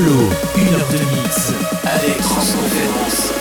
Une heure de mix avec Transconférence.